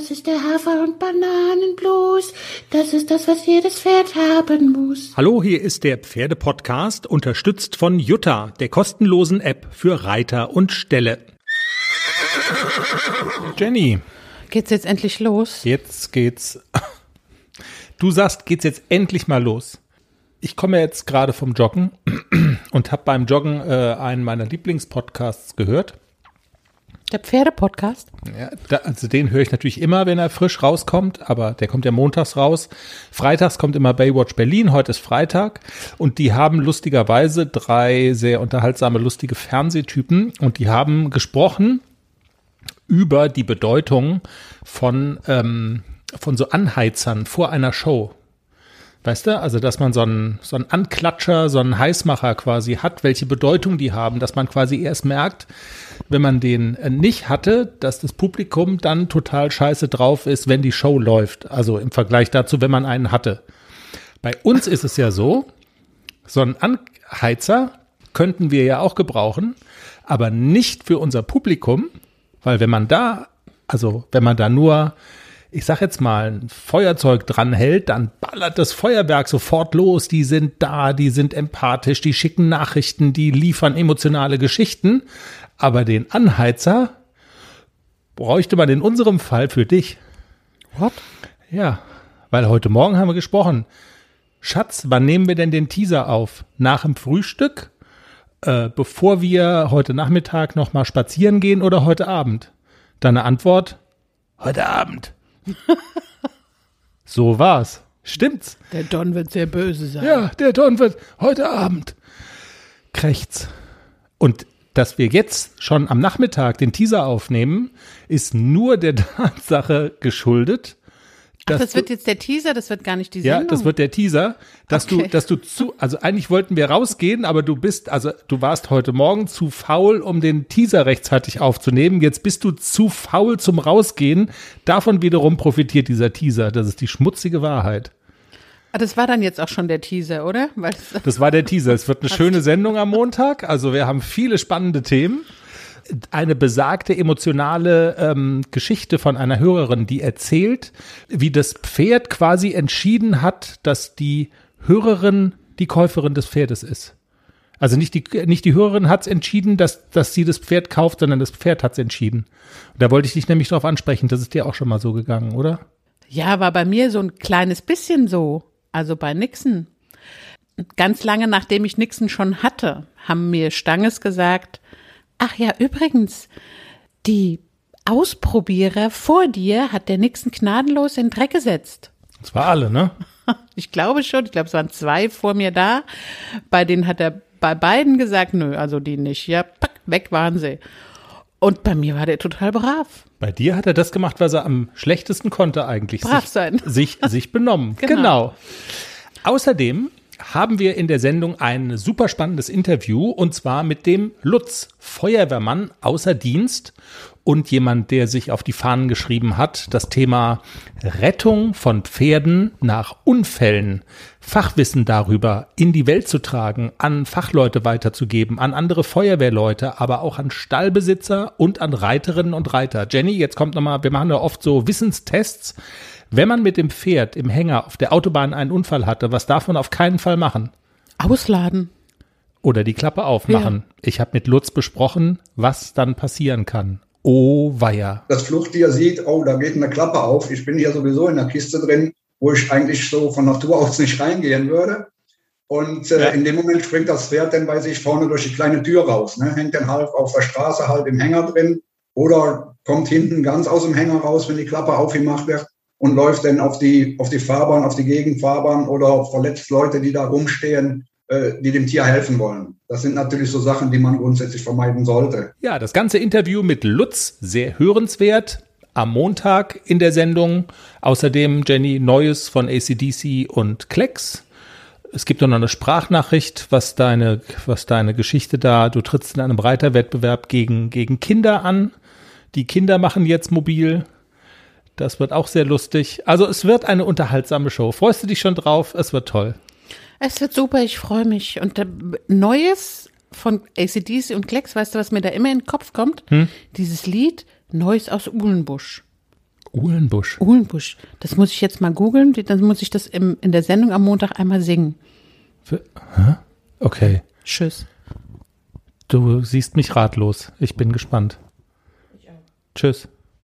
Das ist der Hafer- und Bananenblues. Das ist das, was jedes Pferd haben muss. Hallo, hier ist der Pferdepodcast, unterstützt von Jutta, der kostenlosen App für Reiter und Ställe. Jenny, Geht's jetzt endlich los? jetzt geht's. Du sagst, geht's jetzt endlich mal los. Ich komme jetzt gerade vom Joggen und habe beim Joggen äh, einen meiner Lieblingspodcasts gehört. Der Pferdepodcast? Ja, da, also den höre ich natürlich immer, wenn er frisch rauskommt, aber der kommt ja montags raus. Freitags kommt immer Baywatch Berlin, heute ist Freitag und die haben lustigerweise drei sehr unterhaltsame, lustige Fernsehtypen und die haben gesprochen über die Bedeutung von, ähm, von so Anheizern vor einer Show. Weißt du, also dass man so einen, so einen Anklatscher, so einen Heißmacher quasi hat, welche Bedeutung die haben, dass man quasi erst merkt, wenn man den äh, nicht hatte, dass das Publikum dann total scheiße drauf ist, wenn die Show läuft. Also im Vergleich dazu, wenn man einen hatte. Bei uns ist es ja so, so einen Anheizer könnten wir ja auch gebrauchen, aber nicht für unser Publikum, weil wenn man da, also wenn man da nur ich sag jetzt mal, ein Feuerzeug dranhält, dann ballert das Feuerwerk sofort los. Die sind da, die sind empathisch, die schicken Nachrichten, die liefern emotionale Geschichten. Aber den Anheizer bräuchte man in unserem Fall für dich. What? Ja, weil heute Morgen haben wir gesprochen. Schatz, wann nehmen wir denn den Teaser auf? Nach dem Frühstück? Äh, bevor wir heute Nachmittag noch mal spazieren gehen oder heute Abend? Deine Antwort? Heute Abend. so war's. Stimmt's? Der Don wird sehr böse sein. Ja, der Don wird heute Abend. Krächz. Und dass wir jetzt schon am Nachmittag den Teaser aufnehmen, ist nur der Tatsache geschuldet, Ach, das wird du, jetzt der Teaser, das wird gar nicht die ja, Sendung. das wird der Teaser, dass du, Okay. dass du zu, also eigentlich wollten wir rausgehen, aber du bist, also du warst heute Morgen zu faul, um den Teaser rechtzeitig aufzunehmen. Jetzt bist du zu faul zum Rausgehen. Davon wiederum profitiert dieser Teaser. Das ist die schmutzige Wahrheit. Ah, das war dann jetzt auch schon der Teaser, oder? Das war der Teaser. Es wird eine schöne Sendung am Montag. Also wir haben viele spannende Themen. Eine besagte emotionale ähm, Geschichte von einer Hörerin, die erzählt, wie das Pferd quasi entschieden hat, dass die Hörerin die Käuferin des Pferdes ist. Also nicht die, nicht die Hörerin hat es entschieden, dass, dass sie das Pferd kauft, sondern das Pferd hat es entschieden. Und da wollte ich dich nämlich darauf ansprechen. Das ist dir auch schon mal so gegangen, oder? ja, war bei mir so ein kleines bisschen so. Also bei Nixon. Ganz lange nachdem ich Nixon schon hatte, haben mir Stanges gesagt, ach ja, übrigens, die Ausprobierer vor dir hat der Nixon gnadenlos in den Dreck gesetzt. Das war alle, ne? Ich glaube schon, ich glaube, es waren zwei vor mir da. Bei denen hat er bei beiden gesagt, nö, also die nicht. Ja, pack, weg waren sie. Und bei mir war der total brav. Bei dir hat er das gemacht, was er am schlechtesten konnte eigentlich. Brav sich, sein. Sich, sich benommen. genau. Genau. Außerdem haben wir in der Sendung ein super spannendes Interview und zwar mit dem Lutz, Feuerwehrmann außer Dienst und jemand, der sich auf die Fahnen geschrieben hat, das Thema Rettung von Pferden nach Unfällen, Fachwissen darüber in die Welt zu tragen, an Fachleute weiterzugeben, an andere Feuerwehrleute, aber auch an Stallbesitzer und an Reiterinnen und Reiter. Jenny, jetzt kommt nochmal, wir machen ja oft so Wissenstests. Wenn man mit dem Pferd im Hänger auf der Autobahn einen Unfall hatte, was darf man auf keinen Fall machen? Ausladen. Oder die Klappe aufmachen. Ich habe mit Lutz besprochen, was dann passieren kann. Oh weia. das Fluchttier sieht, oh, da geht eine Klappe auf. Ich bin hier sowieso in der Kiste drin, wo ich eigentlich so von Natur aus nicht reingehen würde. Und äh, Ja. in dem Moment springt das Pferd dann bei sich vorne durch die kleine Tür raus. Ne? Hängt dann halb auf der Straße, halt im Hänger drin. Oder kommt hinten ganz aus dem Hänger raus, wenn die Klappe aufgemacht wird und läuft dann auf die, auf die Fahrbahn, auf die Gegenfahrbahn oder verletzt Leute, die da rumstehen, äh, die dem Tier helfen wollen. Das sind natürlich so Sachen, die man grundsätzlich vermeiden sollte. Ja, das ganze Interview mit Lutz, sehr hörenswert. Am Montag in der Sendung. Außerdem, Jenny, Neues von ACDC und Klecks. Es gibt noch eine Sprachnachricht, was deine, was deine Geschichte da, du trittst in einem Reiterwettbewerb gegen, gegen Kinder an. Die Kinder machen jetzt mobil. Das wird auch sehr lustig. Also es wird eine unterhaltsame Show. Freust du dich schon drauf? Es wird toll. Es wird super, ich freue mich. Und äh, Neues von ACDC und Klecks, weißt du, was mir da immer in den Kopf kommt? Dieses Lied Neues aus Uhlenbusch. Uhlenbusch. Uhlenbusch. Das muss ich jetzt mal googeln. Dann muss ich das im, in der Sendung am Montag einmal singen. Für? Okay. Tschüss. Du siehst mich ratlos. Ich bin gespannt. Tschüss.